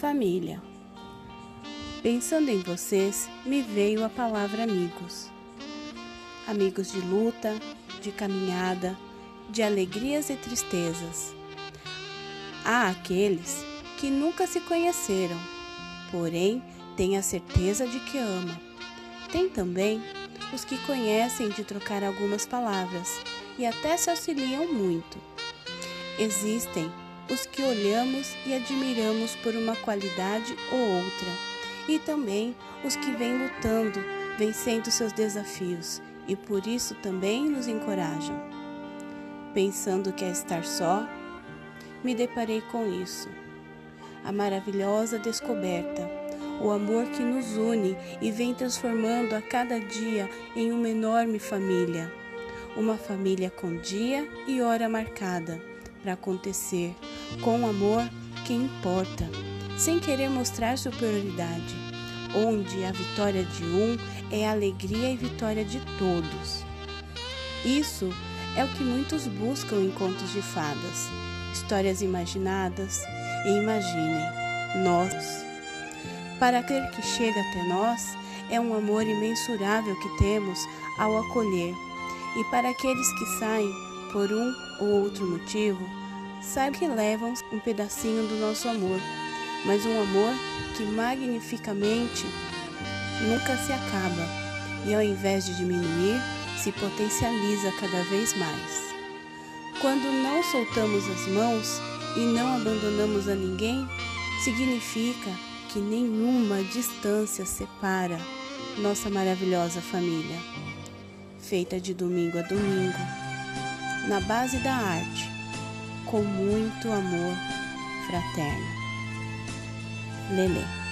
Família. Pensando em vocês, me veio a palavra amigos. Amigos de luta, de caminhada, de alegrias e tristezas. Há aqueles que nunca se conheceram, porém têm a certeza de que ama. Tem também os que conhecem de trocar algumas palavras e até se auxiliam muito. Existem os que olhamos e admiramos por uma qualidade ou outra, e também os que vêm lutando, vencendo seus desafios e por isso também nos encorajam. Pensando que é estar só, me deparei com isso. A maravilhosa descoberta, o amor que nos une e vem transformando a cada dia em uma enorme família. Uma família com dia e hora marcada para acontecer, com amor que importa, sem querer mostrar superioridade, onde a vitória de um é a alegria e vitória de todos. Isso é o que muitos buscam em contos de fadas, histórias imaginadas, e imaginem, nós. Para aquele que chega até nós, é um amor imensurável que temos ao acolher, e para aqueles que saem por um ou outro motivo, sabe que levam um pedacinho do nosso amor, mas um amor que magnificamente nunca se acaba e ao invés de diminuir, se potencializa cada vez mais. Quando não soltamos as mãos e não abandonamos a ninguém, significa que nenhuma distância separa nossa maravilhosa família, feita de domingo a domingo, na base da arte, com muito amor fraterno. Lelê.